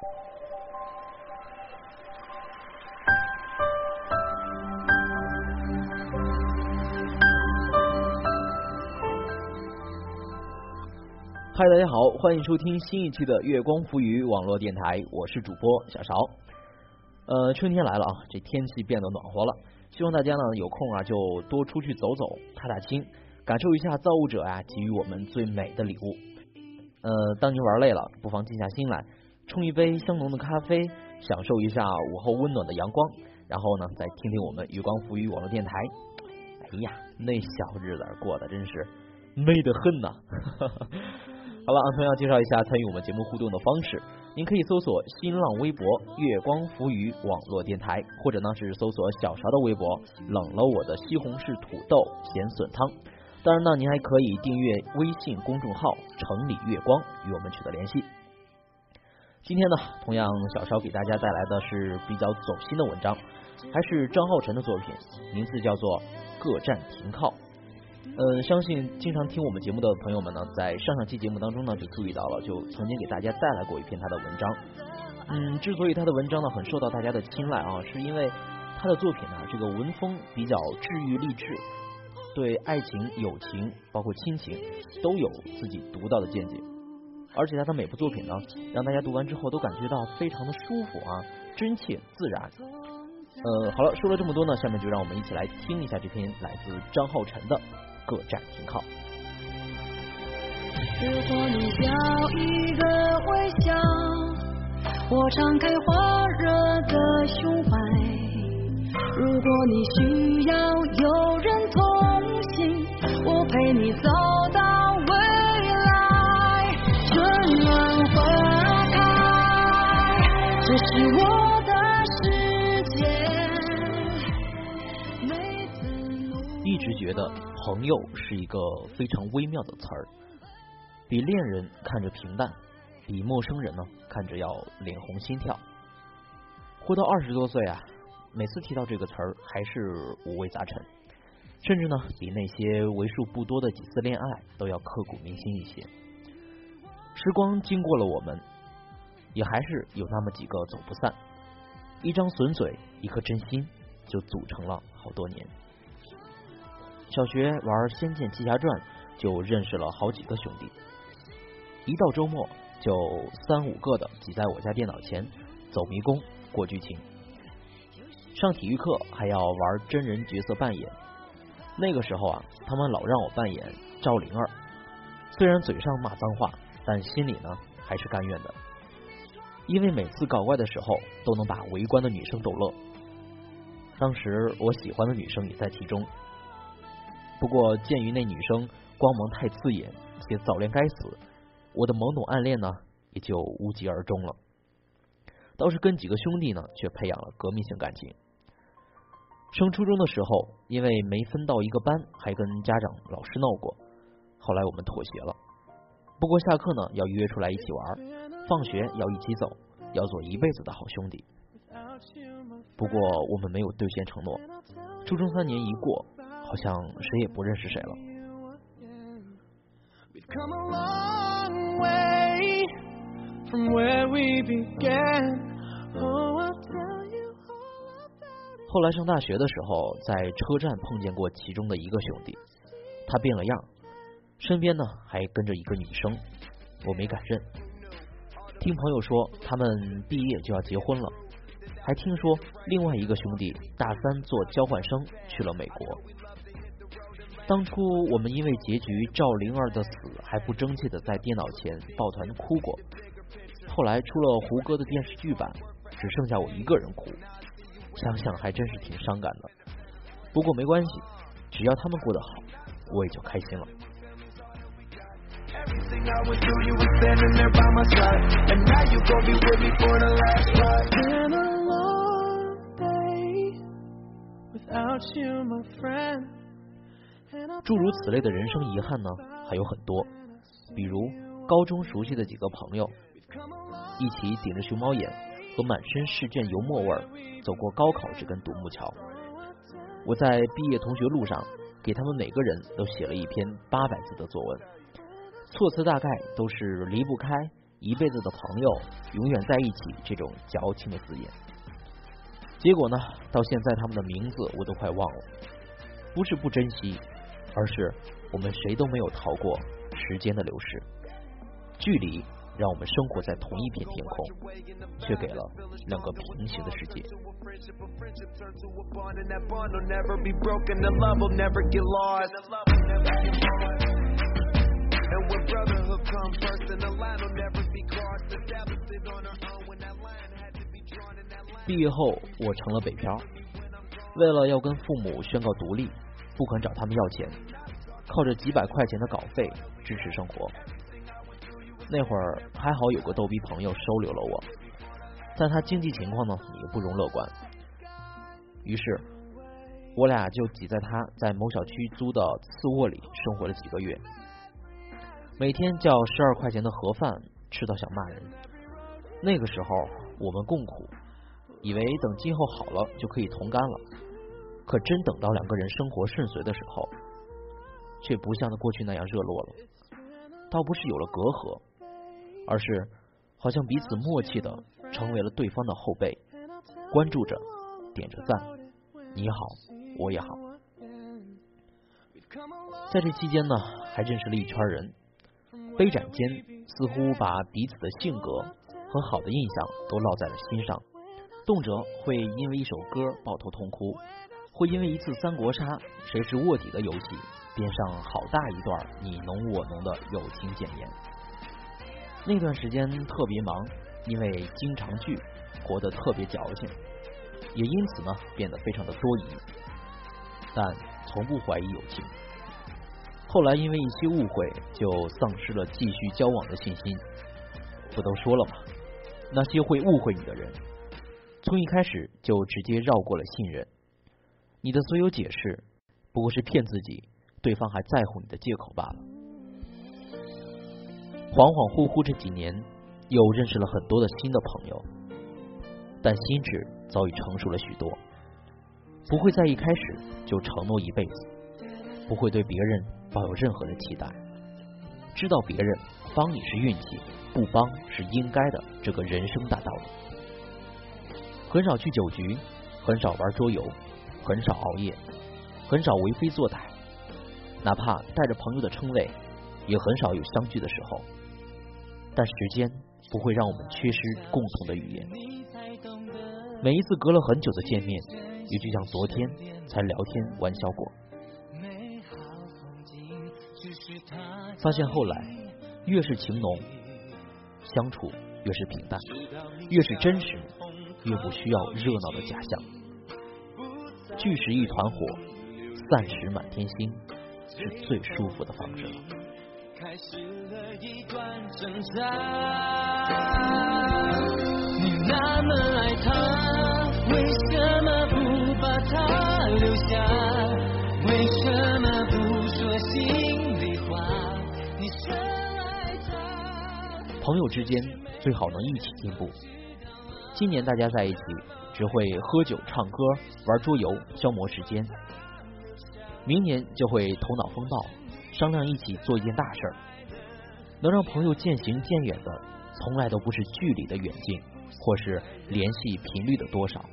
嗨，大家好，欢迎收听新一期的月光浮语网络电台，我是主播小勺。呃，春天来了啊，这天气变得暖和了，希望大家呢有空啊就多出去走走，踏踏青，感受一下造物者啊给予我们最美的礼物。呃，当您玩累了，不妨静下心来，冲一杯香浓的咖啡，享受一下午后温暖的阳光，然后呢再听听我们月光浮语网络电台。哎呀，那小日子过得真是美得很呐！好了，同样介绍一下参与我们节目互动的方式。您可以搜索新浪微博“月光浮语网络电台”，或者呢是搜索小勺的微博“冷了我的西红柿土豆咸笋汤”。当然呢，您还可以订阅微信公众号“城里月光”与我们取得联系。今天呢，同样小超给大家带来的是比较走心的文章，还是张浩晨的作品，名字叫做《各站停靠》。呃，相信经常听我们节目的朋友们呢，在上上期节目当中呢，就注意到了，就曾经给大家带来过一篇他的文章。嗯，之所以他的文章呢很受到大家的青睐啊，是因为他的作品呢，这个文风比较治愈励志，对爱情、友情，包括亲情，都有自己独到的见解。而且他的每部作品呢，让大家读完之后都感觉到非常的舒服啊，真切自然。呃，好了，说了这么多呢，下面就让我们一起来听一下这篇来自张浩晨的。各站停靠。如果你要一个微笑，我敞开火热的胸怀。如果你需要有人同行，我陪你走一直觉得。朋友是一个非常微妙的词儿，比恋人看着平淡，比陌生人呢看着要脸红心跳。活到二十多岁啊，每次提到这个词儿还是五味杂陈，甚至呢比那些为数不多的几次恋爱都要刻骨铭心一些。时光经过了我们，也还是有那么几个走不散，一张损嘴，一颗真心，就组成了好多年。小学玩《仙剑奇侠传》就认识了好几个兄弟，一到周末就三五个的挤在我家电脑前走迷宫过剧情。上体育课还要玩真人角色扮演，那个时候啊，他们老让我扮演赵灵儿，虽然嘴上骂脏话，但心里呢还是甘愿的，因为每次搞怪的时候都能把围观的女生逗乐。当时我喜欢的女生也在其中。不过，鉴于那女生光芒太刺眼，且早恋该死，我的懵懂暗恋呢，也就无疾而终了。倒是跟几个兄弟呢，却培养了革命性感情。升初中的时候，因为没分到一个班，还跟家长、老师闹过。后来我们妥协了。不过下课呢，要约出来一起玩，放学要一起走，要做一辈子的好兄弟。不过我们没有兑现承诺。初中三年一过。好像谁也不认识谁了。后来上大学的时候，在车站碰见过其中的一个兄弟，他变了样，身边呢还跟着一个女生，我没敢认。听朋友说，他们毕业就要结婚了，还听说另外一个兄弟大三做交换生去了美国。当初我们因为结局赵灵儿的死还不争气的在电脑前抱团哭过，后来出了胡歌的电视剧版，只剩下我一个人哭，想想还真是挺伤感的。不过没关系，只要他们过得好，我也就开心了。诸如此类的人生遗憾呢，还有很多。比如高中熟悉的几个朋友，一起顶着熊猫眼和满身试卷油墨味儿走过高考这根独木桥。我在毕业同学录上给他们每个人都写了一篇八百字的作文，措辞大概都是离不开、一辈子的朋友，永远在一起这种矫情的字眼。结果呢，到现在他们的名字我都快忘了。不是不珍惜，而是我们谁都没有逃过时间的流逝。距离让我们生活在同一片天空，却给了两个平行的世界。毕业后，我成了北漂，为了要跟父母宣告独立，不肯找他们要钱，靠着几百块钱的稿费支持生活。那会儿还好有个逗逼朋友收留了我，但他经济情况呢也不容乐观，于是我俩就挤在他在某小区租的次卧里生活了几个月。每天叫十二块钱的盒饭，吃到想骂人。那个时候我们共苦，以为等今后好了就可以同甘了。可真等到两个人生活顺遂的时候，却不像过去那样热络了。倒不是有了隔阂，而是好像彼此默契的成为了对方的后辈，关注着，点着赞，你好，我也好。在这期间呢，还认识了一圈人。杯盏间，似乎把彼此的性格和好的印象都烙在了心上，动辄会因为一首歌抱头痛哭，会因为一次三国杀谁是卧底的游戏编上好大一段你侬我侬的友情简言。那段时间特别忙，因为经常聚，活得特别矫情，也因此呢变得非常的多疑，但从不怀疑友情。后来因为一些误会，就丧失了继续交往的信心。不都说了吗？那些会误会你的人，从一开始就直接绕过了信任。你的所有解释，不过是骗自己对方还在乎你的借口罢了。恍恍惚惚这几年，又认识了很多的新的朋友，但心智早已成熟了许多，不会在一开始就承诺一辈子，不会对别人。抱有任何的期待，知道别人帮你是运气，不帮是应该的这个人生大道理。很少去酒局，很少玩桌游，很少熬夜，很少为非作歹，哪怕带着朋友的称谓，也很少有相聚的时候。但时间不会让我们缺失共同的语言。每一次隔了很久的见面，也就像昨天才聊天玩笑过。发现后来，越是情浓，相处越是平淡；越是真实，越不需要热闹的假象。聚时一团火，散时满天星，是最舒服的方式了。开始了一段挣扎你那么爱他，为什么不把他留下？为什么不说心里话？你深爱他？朋友之间最好能一起进步。今年大家在一起只会喝酒、唱歌、玩桌游消磨时间，明年就会头脑风暴，商量一起做一件大事儿。能让朋友渐行渐远的，从来都不是距离的远近，或是联系频率的多少，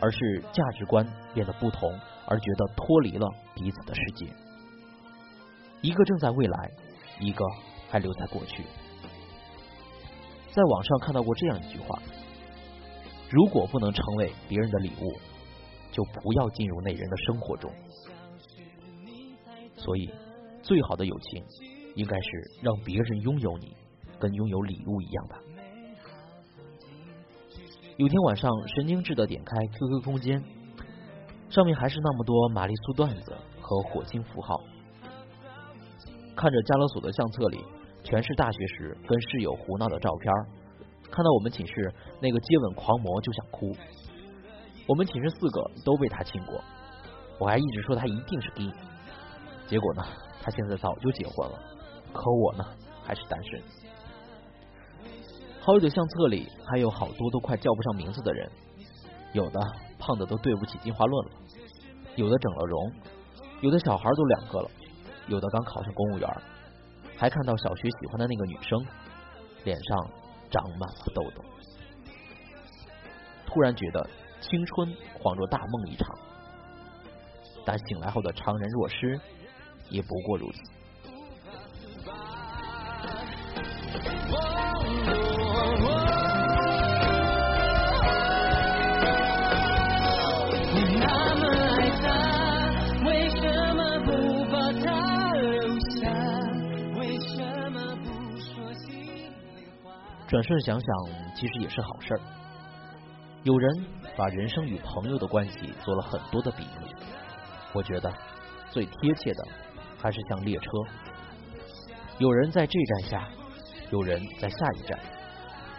而是价值观变得不同，而觉得脱离了彼此的世界。一个正在未来，一个还留在过去。在网上看到过这样一句话：如果不能成为别人的礼物，就不要进入那人的生活中。所以，最好的友情应该是让别人拥有你，跟拥有礼物一样吧。有天晚上，神经质的点开 QQ 空间，上面还是那么多玛丽苏段子和火星符号，看着加勒索的相册里。全是大学时跟室友胡闹的照片，看到我们寝室那个接吻狂魔就想哭。我们寝室四个都被他亲过，我还一直说他一定是 gay。结果呢，他现在早就结婚了，可我呢还是单身。好友的相册里还有好多都快叫不上名字的人，有的胖的都对不起进化论了，有的整了容，有的小孩都两个了，有的刚考上公务员。还看到小学喜欢的那个女生，脸上长满了痘痘。突然觉得青春恍若大梦一场，但醒来后的怅然若失，也不过如此。转瞬想想，其实也是好事儿。有人把人生与朋友的关系做了很多的比喻，我觉得最贴切的还是像列车，有人在这站下，有人在下一站，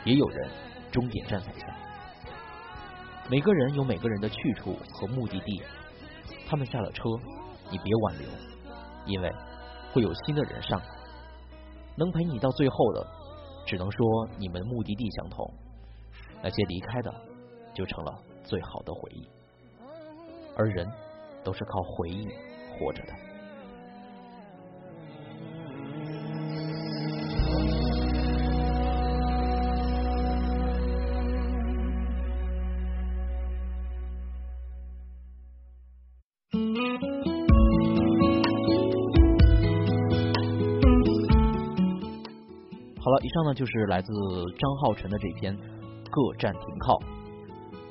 也有人终点站才下。每个人有每个人的去处和目的地，他们下了车，你别挽留，因为会有新的人上来，能陪你到最后的。只能说你们目的地相同，那些离开的就成了最好的回忆，而人都是靠回忆活着的。以上呢就是来自张浩晨的这篇《各站停靠》。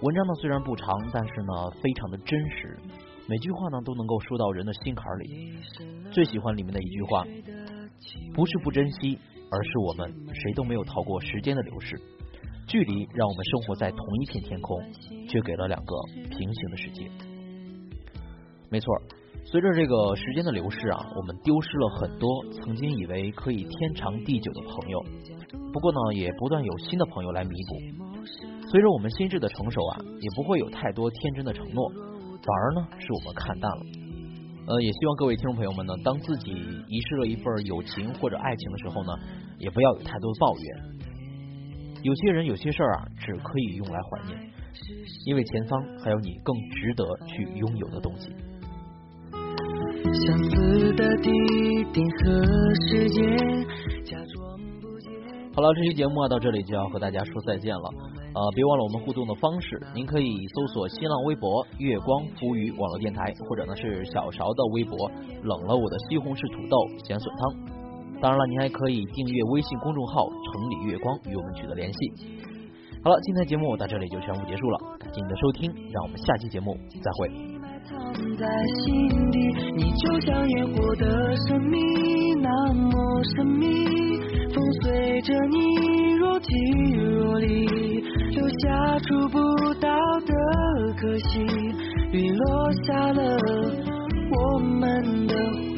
文章呢虽然不长，但是呢非常的真实，每句话呢都能够说到人的心坎里。最喜欢里面的一句话，不是不珍惜，而是我们谁都没有逃过时间的流逝。距离让我们生活在同一片天空，却给了两个平行的世界。没错。随着这个时间的流逝啊，我们丢失了很多曾经以为可以天长地久的朋友。不过呢，也不断有新的朋友来弥补。随着我们心智的成熟啊，也不会有太多天真的承诺，反而呢，是我们看淡了。呃，也希望各位听众朋友们呢，当自己遗失了一份友情或者爱情的时候呢，也不要有太多的抱怨。有些人有些事儿啊，只可以用来怀念，因为前方还有你更值得去拥有的东西。相似的地点和时间，假装不见。好了，这期节目啊到这里就要和大家说再见了。呃，别忘了我们互动的方式，您可以搜索新浪微博“月光浮语网络电台”，或者呢是小勺的微博“冷了我的西红柿土豆咸笋汤”。当然了，您还可以订阅微信公众号“城里月光”与我们取得联系。好了，今天节目到这里就全部结束了，感谢您的收听，让我们下期节目再会。藏在心底，你就像烟火的神秘，那么神秘。风随着你若即若离，留下触不到的可惜。雨落下了我们的。